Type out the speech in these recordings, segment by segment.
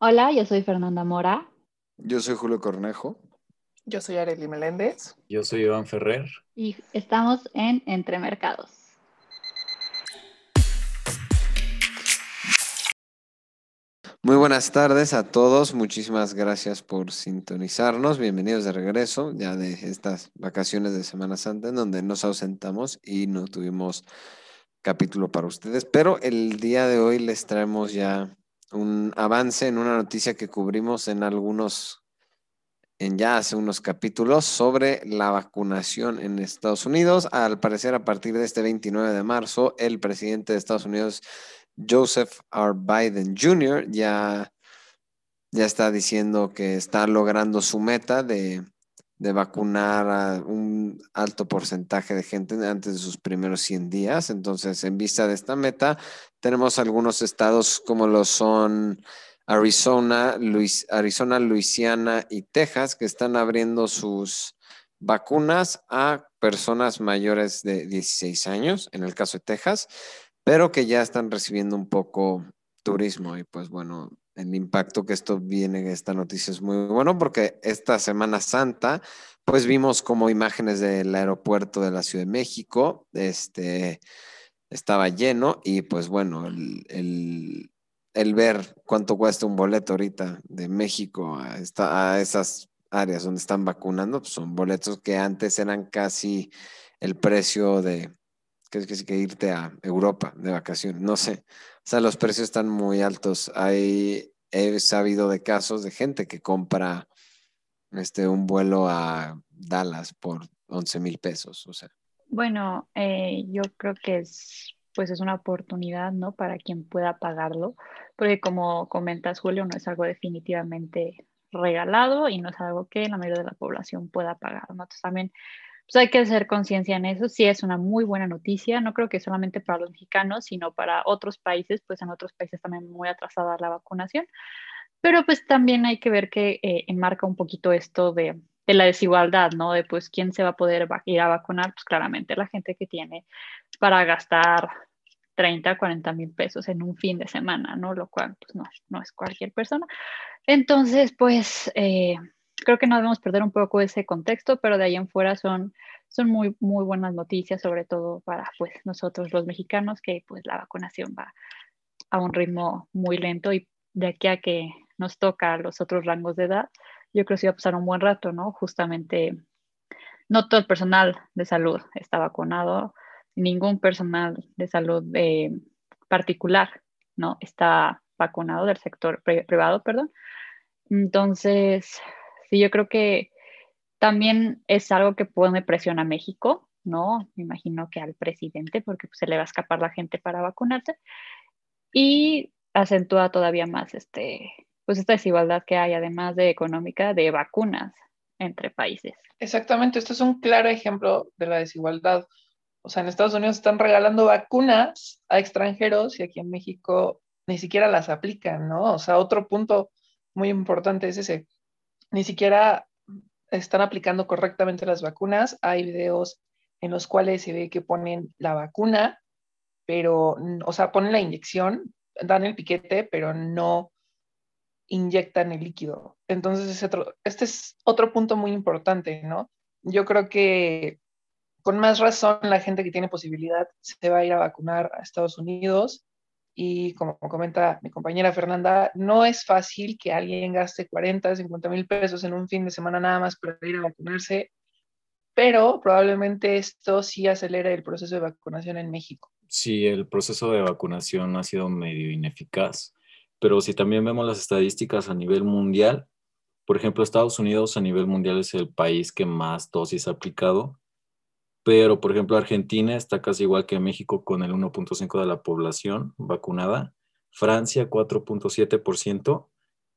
Hola, yo soy Fernanda Mora. Yo soy Julio Cornejo. Yo soy Arely Meléndez. Yo soy Iván Ferrer. Y estamos en Entre Mercados. Muy buenas tardes a todos. Muchísimas gracias por sintonizarnos. Bienvenidos de regreso ya de estas vacaciones de Semana Santa en donde nos ausentamos y no tuvimos capítulo para ustedes. Pero el día de hoy les traemos ya un avance en una noticia que cubrimos en algunos, en ya hace unos capítulos sobre la vacunación en Estados Unidos. Al parecer, a partir de este 29 de marzo, el presidente de Estados Unidos, Joseph R. Biden Jr., ya, ya está diciendo que está logrando su meta de de vacunar a un alto porcentaje de gente antes de sus primeros 100 días. Entonces, en vista de esta meta, tenemos algunos estados como lo son Arizona, Luis, Arizona, Luisiana y Texas que están abriendo sus vacunas a personas mayores de 16 años, en el caso de Texas, pero que ya están recibiendo un poco turismo y pues bueno, el impacto que esto viene, esta noticia es muy bueno porque esta Semana Santa, pues vimos como imágenes del aeropuerto de la Ciudad de México, este, estaba lleno y pues bueno, el, ver cuánto cuesta un boleto ahorita de México a, a esas áreas donde están vacunando, pues son boletos que antes eran casi el precio de, que es que irte a Europa de vacaciones, no sé. O sea, los precios están muy altos. Hay, he sabido de casos de gente que compra este, un vuelo a Dallas por 11 mil pesos, o sea. Bueno, eh, yo creo que es, pues es una oportunidad, ¿no? Para quien pueda pagarlo, porque como comentas, Julio, no es algo definitivamente regalado y no es algo que la mayoría de la población pueda pagar, ¿no? Entonces también pues hay que hacer conciencia en eso. Sí es una muy buena noticia, no creo que solamente para los mexicanos, sino para otros países, pues en otros países también muy atrasada la vacunación. Pero pues también hay que ver que eh, enmarca un poquito esto de, de, la desigualdad, ¿no? De pues quién se va a poder ir a vacunar, pues claramente la gente que tiene para gastar 30, 40 mil pesos en un fin de semana, ¿no? Lo cual pues no, no es cualquier persona. Entonces, pues... Eh, creo que no debemos perder un poco ese contexto, pero de ahí en fuera son, son muy, muy buenas noticias, sobre todo para pues, nosotros los mexicanos, que pues la vacunación va a un ritmo muy lento y de aquí a que nos toca los otros rangos de edad, yo creo que sí va a pasar un buen rato, ¿no? Justamente, no todo el personal de salud está vacunado, ningún personal de salud eh, particular, ¿no? Está vacunado del sector privado, perdón. Entonces, Sí, yo creo que también es algo que pone presión a México, ¿no? Me imagino que al presidente, porque pues, se le va a escapar la gente para vacunarse. Y acentúa todavía más este, pues esta desigualdad que hay, además de económica, de vacunas entre países. Exactamente, esto es un claro ejemplo de la desigualdad. O sea, en Estados Unidos están regalando vacunas a extranjeros y aquí en México ni siquiera las aplican, ¿no? O sea, otro punto muy importante es ese ni siquiera están aplicando correctamente las vacunas. Hay videos en los cuales se ve que ponen la vacuna, pero, o sea, ponen la inyección, dan el piquete, pero no inyectan el líquido. Entonces, este es otro punto muy importante, ¿no? Yo creo que con más razón la gente que tiene posibilidad se va a ir a vacunar a Estados Unidos y como comenta mi compañera Fernanda, no es fácil que alguien gaste 40, 50 mil pesos en un fin de semana nada más para ir a vacunarse, pero probablemente esto sí acelera el proceso de vacunación en México. Sí, el proceso de vacunación ha sido medio ineficaz, pero si también vemos las estadísticas a nivel mundial, por ejemplo, Estados Unidos a nivel mundial es el país que más dosis ha aplicado pero por ejemplo Argentina está casi igual que México con el 1.5 de la población vacunada, Francia 4.7%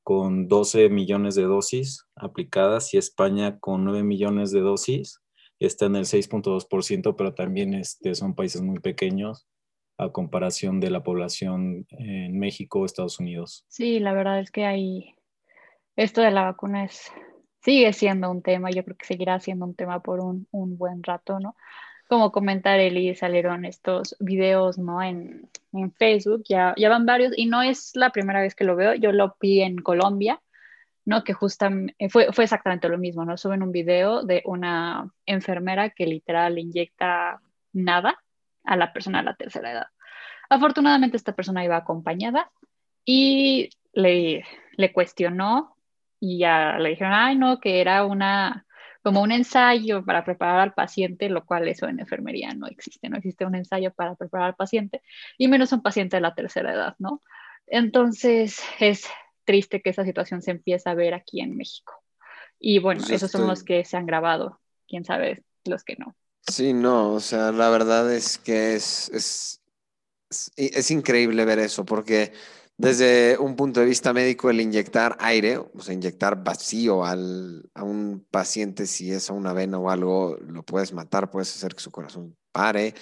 con 12 millones de dosis aplicadas y España con 9 millones de dosis está en el 6.2%, pero también este, son países muy pequeños a comparación de la población en México o Estados Unidos. Sí, la verdad es que hay esto de la vacuna es sigue siendo un tema, yo creo que seguirá siendo un tema por un, un buen rato, ¿no? como comentar Eli, salieron estos videos, ¿no? En, en Facebook, ya, ya van varios, y no es la primera vez que lo veo, yo lo vi en Colombia, ¿no? Que justamente fue, fue exactamente lo mismo, ¿no? Suben un video de una enfermera que literal inyecta nada a la persona de la tercera edad. Afortunadamente esta persona iba acompañada y le, le cuestionó y ya le dijeron, ay, no, que era una, como un ensayo para preparar al paciente, lo cual eso en enfermería no existe, no existe un ensayo para preparar al paciente, y menos un paciente de la tercera edad, ¿no? Entonces es triste que esa situación se empiece a ver aquí en México. Y bueno, Pues esos son los que se han grabado, quién sabe los que no. Sí, no, o sea, la verdad es que es, es, es, es increíble ver eso, porque desde un punto de vista médico, el inyectar aire, o sea, inyectar vacío al, a un paciente, si es a una vena o algo, lo puedes matar, puedes hacer que su corazón pare.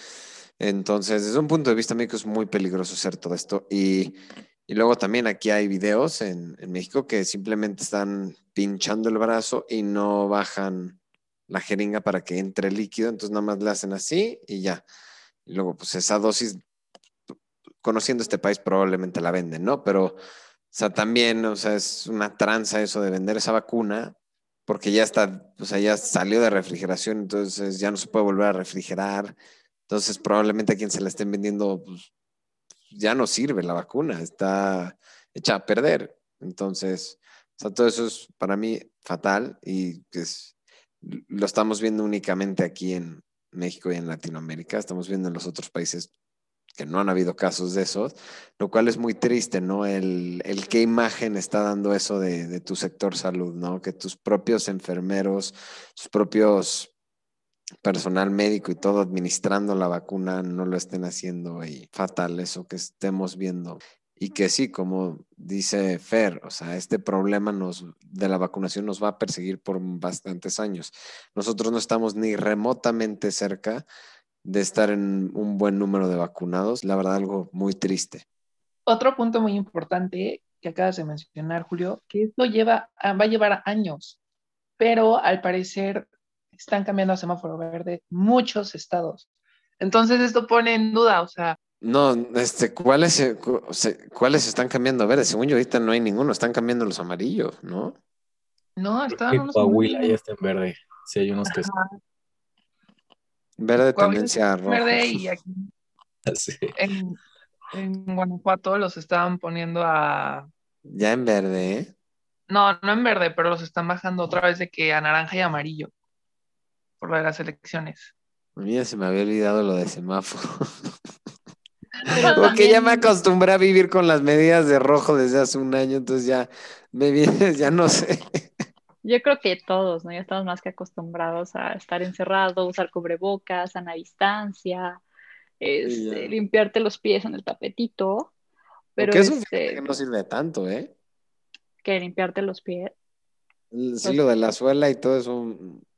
Entonces, desde un punto de vista médico es muy peligroso hacer todo esto. Y, y luego también aquí hay videos en, en México que simplemente están pinchando el brazo y no bajan la jeringa para que entre líquido, entonces nada más le hacen así y ya. Y luego, pues esa dosis, conociendo este país, probablemente la venden, ¿no? Pero, o sea, también, o sea, es una tranza eso de vender esa vacuna, porque ya está, o sea, ya salió de refrigeración, entonces ya no se puede volver a refrigerar. Entonces, probablemente a quien se la estén vendiendo, pues, ya no sirve la vacuna, está hecha a perder. Entonces, o sea, todo eso es para mí fatal y es, lo estamos viendo únicamente aquí en México y en Latinoamérica. Estamos viendo en los otros países que no han habido casos de esos, lo cual es muy triste, ¿no? El, el qué imagen está dando eso de, de, tu sector salud, ¿no? Que tus propios enfermeros, tus propios personal médico y todo administrando la vacuna no lo estén haciendo y fatal eso que estemos viendo. Y que sí, como dice Fer, o sea, este problema nos, de la vacunación nos va a perseguir por bastantes años. Nosotros no estamos ni remotamente cerca de estar en un buen número de vacunados. La verdad, algo muy triste. Otro punto muy importante que acabas de mencionar, Julio, que esto lleva, va a llevar años, pero al parecer están cambiando a semáforo verde muchos estados. Entonces esto pone en duda, o sea, no, este, ¿cuáles, ¿cuáles están cambiando? A ver, según yo ahorita no hay ninguno, están cambiando los amarillos, ¿no? No, están los Coahuila ya está en verde. Sí, hay unos que están. Verde tendencia roja. Verde y aquí sí. en, en, Guanajuato los estaban poniendo a... Ya en verde, ¿eh? No, no en verde, pero los están bajando otra vez de que a naranja y amarillo. Por lo de las elecciones. A mí ya se me había olvidado lo de semáforo. Porque ya me acostumbré a vivir con las medidas de rojo desde hace un año, entonces ya me viene, ya no sé. Yo creo que todos, ¿no? Ya estamos más que acostumbrados a estar encerrados, usar cubrebocas, sana distancia, este, limpiarte los pies en el tapetito. Pero eso este, que no sirve tanto, ¿eh? Que limpiarte los pies. Sí, lo de la suela y todo eso.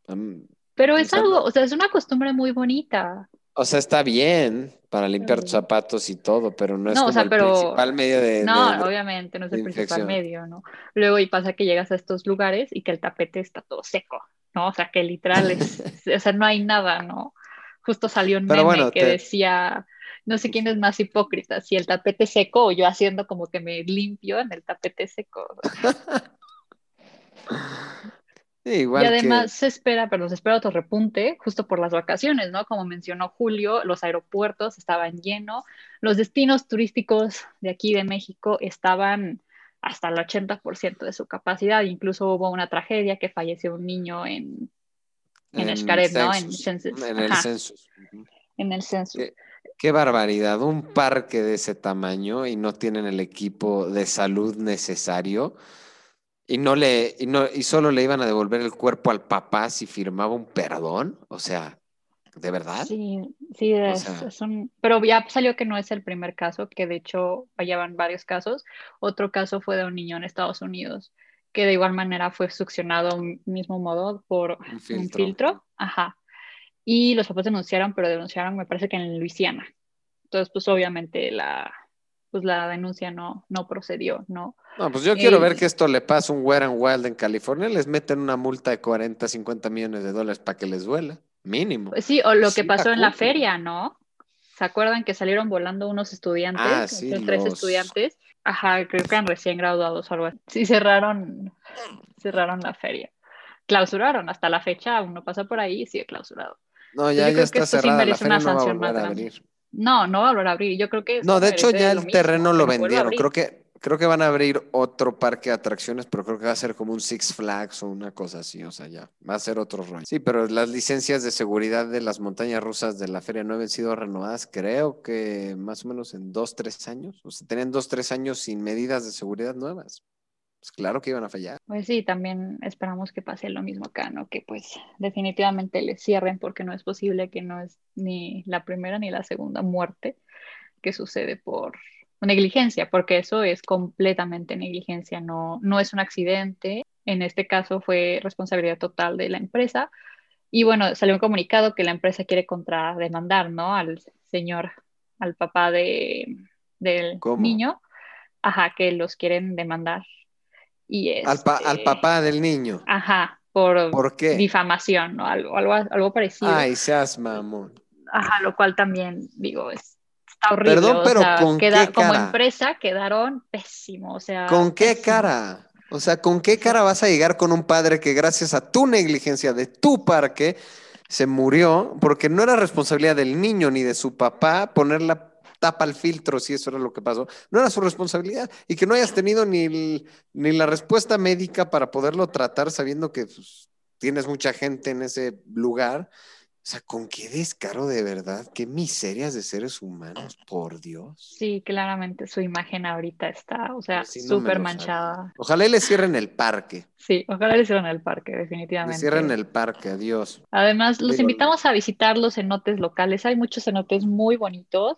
Um, pero es algo, o sea, es una costumbre muy bonita. O sea, está bien para limpiar tus zapatos y todo, pero no es no, como o sea, el pero... principal medio de. No, de, obviamente no es el principal medio, ¿no? Luego y pasa que llegas a estos lugares y que el tapete está todo seco, ¿no? O sea, que literal es, o sea, no hay nada, ¿no? Justo salió un pero meme bueno, que te... decía, no sé quién es más hipócrita, si el tapete seco o yo haciendo como que me limpio en el tapete seco. Sí, igual y además que... se espera, perdón, se espera otro repunte justo por las vacaciones, ¿no? Como mencionó Julio, los aeropuertos estaban llenos, los destinos turísticos de aquí de México estaban hasta el 80% de su capacidad, incluso hubo una tragedia que falleció un niño en, en, en ¿no? En, census, en el census. En el census. Qué, qué barbaridad, un parque de ese tamaño y no tienen el equipo de salud necesario. Y no le, y no, y solo le iban a devolver el cuerpo al papá si firmaba un perdón. O sea, ¿de verdad? Sí, sí, es, o sea, es un, pero ya salió que no es el primer caso, que de hecho allá van varios casos. Otro caso fue de un niño en Estados Unidos, que de igual manera fue succionado un mismo modo por un filtro. Un filtro. Ajá. Y los papás denunciaron, pero denunciaron, me parece que en Luisiana. Entonces, pues obviamente la, pues la denuncia no, no procedió, ¿no? No, pues yo quiero eh, ver que esto le pasa a un Wet and Wild en California, les meten una multa de 40, 50 millones de dólares para que les duela. Mínimo. Pues sí, o lo Sí que pasó en la feria, ¿no? ¿Se acuerdan que salieron volando unos estudiantes? Ah, sí, tres los- estudiantes. Ajá, creo que eran recién graduados o algo así. Sí, cerraron, cerraron la feria. Clausuraron, hasta la fecha aún no pasa por ahí y sigue clausurado. No, Yo ya, ya está cerrada. La feria no va a volver a abrir. No, no va a volver a abrir. Yo creo que No, de hecho ya el terreno lo vendieron. Creo que, creo que van a abrir otro parque de atracciones, pero creo que va a ser como un Six Flags o una cosa así. O sea, ya va a ser otro rollo. Sí, pero las licencias de seguridad de las montañas rusas de la feria no habían sido renovadas, creo que más o menos en dos, tres años. O sea, tenían dos, tres años sin medidas de seguridad nuevas. Pues claro que iban a fallar. Pues sí, también esperamos que pase lo mismo acá, ¿no? Que pues definitivamente le cierren porque no es posible que no es ni la primera ni la segunda muerte que sucede por negligencia, porque eso es completamente negligencia, no, no es un accidente. En este caso fue responsabilidad total de la empresa. Y bueno, salió un comunicado que la empresa quiere contrademandar, ¿no? Al señor, al papá de, del ¿Cómo? niño. Ajá, que los quieren demandar. Y Al, pa- al este, papá del niño. Ajá, por, ¿Por qué? difamación, ¿no? Algo, algo, algo parecido. Ay, seas mamón. Ajá, lo cual también, digo, es, está horrible. Perdón, o pero sea, ¿con queda- qué como cara? empresa quedaron pésimo, o sea. ¿Con qué pésimo. cara? O sea, ¿con qué cara vas a llegar con un padre que gracias a tu negligencia de tu parque se murió porque no era responsabilidad del niño ni de su papá poner la tapa al filtro si eso era lo que pasó? No era su responsabilidad y que no hayas tenido ni, el- ni la respuesta médica para poderlo tratar sabiendo que pues, tienes mucha gente en ese lugar. O sea, ¿con qué descaro de verdad? ¿Qué miserias de seres humanos? Por Dios. Sí, claramente su imagen ahorita está, o sea, no me súper manchada. Ojalá y le cierren el parque. Sí, ojalá le hicieron el parque, Le definitivamente. cierren el parque, adiós. Además, los Digo, invitamos a visitar los cenotes locales. Hay muchos cenotes muy bonitos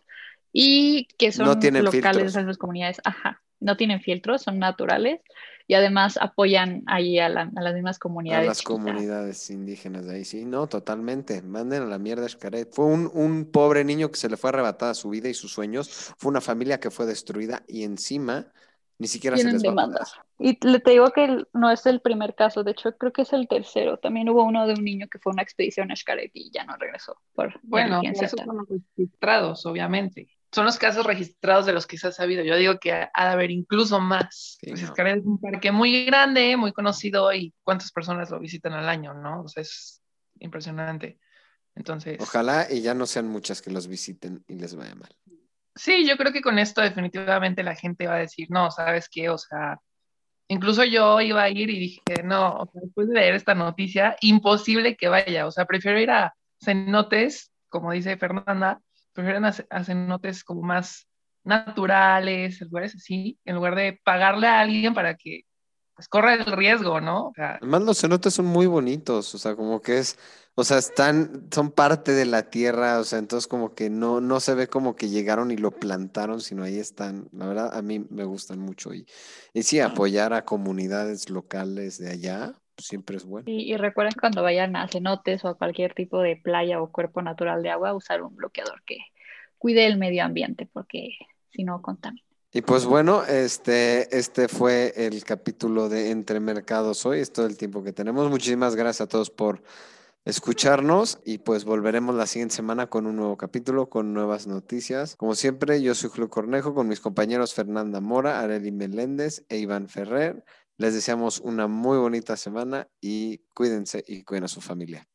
y que son No locales filtros. de esas comunidades. Ajá, no tienen filtros, son naturales y además apoyan ahí a, la- a las mismas A comunidades. las chiquitas. comunidades indígenas de ahí, sí, no, totalmente. Manden a la mierda a Xcaret. Fue un, un pobre niño que se le fue arrebatada su vida y sus sueños. Fue una familia que fue destruida y encima ni siquiera se les va a. Y le te digo que no es el primer caso, de hecho creo que es el tercero. También hubo uno de un niño que fue a una expedición a Xcaret y ya no regresó por Bueno, tal. son los registrados, obviamente. Son los casos registrados de los que se ha sabido. Yo digo que ha ha de haber incluso más. Sí, Pues no. Es un parque muy grande, muy conocido y cuántas personas lo visitan al año, ¿no? O sea, es impresionante. Entonces, Ojalá y ya no sean muchas que los visiten y les vaya mal. sí, yo creo que con esto definitivamente la gente va a decir, no, ¿sabes qué? O sea, incluso yo iba a ir y dije, no, o sea, después de leer esta noticia, imposible que vaya. O sea, prefiero ir a cenotes, como dice Fernanda, a ce- a cenotes como más naturales, lugares así, en lugar de pagarle a alguien para que pues corra el riesgo, ¿no? O sea, Además, los cenotes son muy bonitos, o sea, como que es, o sea, están, son parte de la tierra, o sea, entonces como que no, no se ve como que llegaron y lo plantaron, sino ahí están. La verdad, a mí me gustan mucho y, y sí, apoyar a comunidades locales de allá siempre es bueno. Y, y recuerden cuando vayan a cenotes o a cualquier tipo de playa o cuerpo natural de agua, usar un bloqueador que cuide el medio ambiente, porque si no contamina. Y pues bueno, este, este fue el capítulo de Entre Mercados hoy, es todo el tiempo que tenemos. Muchísimas gracias a todos por escucharnos y pues volveremos la siguiente semana con un nuevo capítulo, con nuevas noticias. Como siempre, yo soy Julio Cornejo con mis compañeros Fernanda Mora, Areli Meléndez e Iván Ferrer. Les deseamos una muy bonita semana y cuídense y cuiden a su familia.